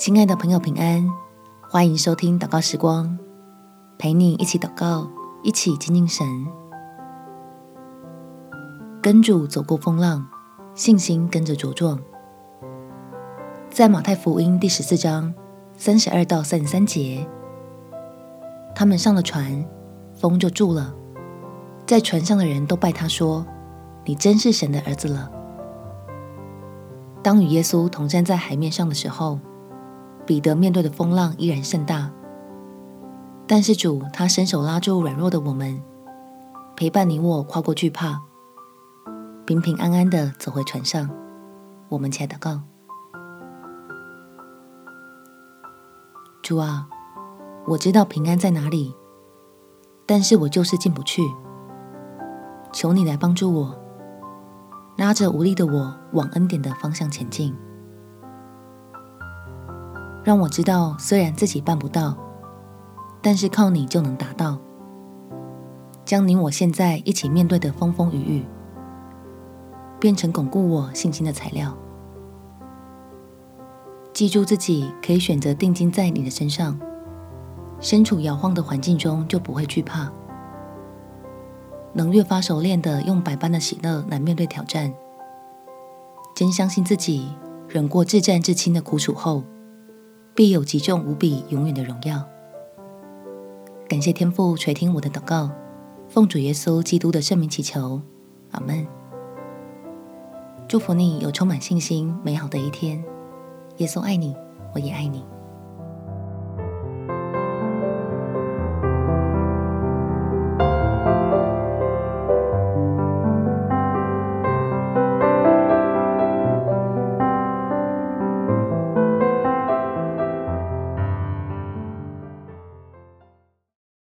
亲爱的朋友，平安！欢迎收听祷告时光，陪你一起祷告，一起亲近神，跟主走过风浪，信心跟着茁壮。在马太福音第十四章三十二到三十三节，他们上了船，风就住了，在船上的人都拜他说：“你真是神的儿子了。”当与耶稣同站在海面上的时候，彼得面对的风浪依然甚大，但是主他伸手拉住软弱的我们，陪伴你我跨过惧怕，平平安安的走回船上。我们且祷告：主啊，我知道平安在哪里，但是我就是进不去，求你来帮助我，拉着无力的我往恩典的方向前进。让我知道，虽然自己办不到，但是靠你就能达到。将你我现在一起面对的风风雨雨，变成巩固我信心的材料。记住自己可以选择定睛在你的身上，身处摇晃的环境中就不会惧怕，能越发熟练的用百般的喜乐来面对挑战。真相信自己忍过至战至轻的苦楚后。必有极重无比、永远的荣耀。感谢天父垂听我的祷告，奉主耶稣基督的圣名祈求，阿门。祝福你有充满信心、美好的一天。耶稣爱你，我也爱你。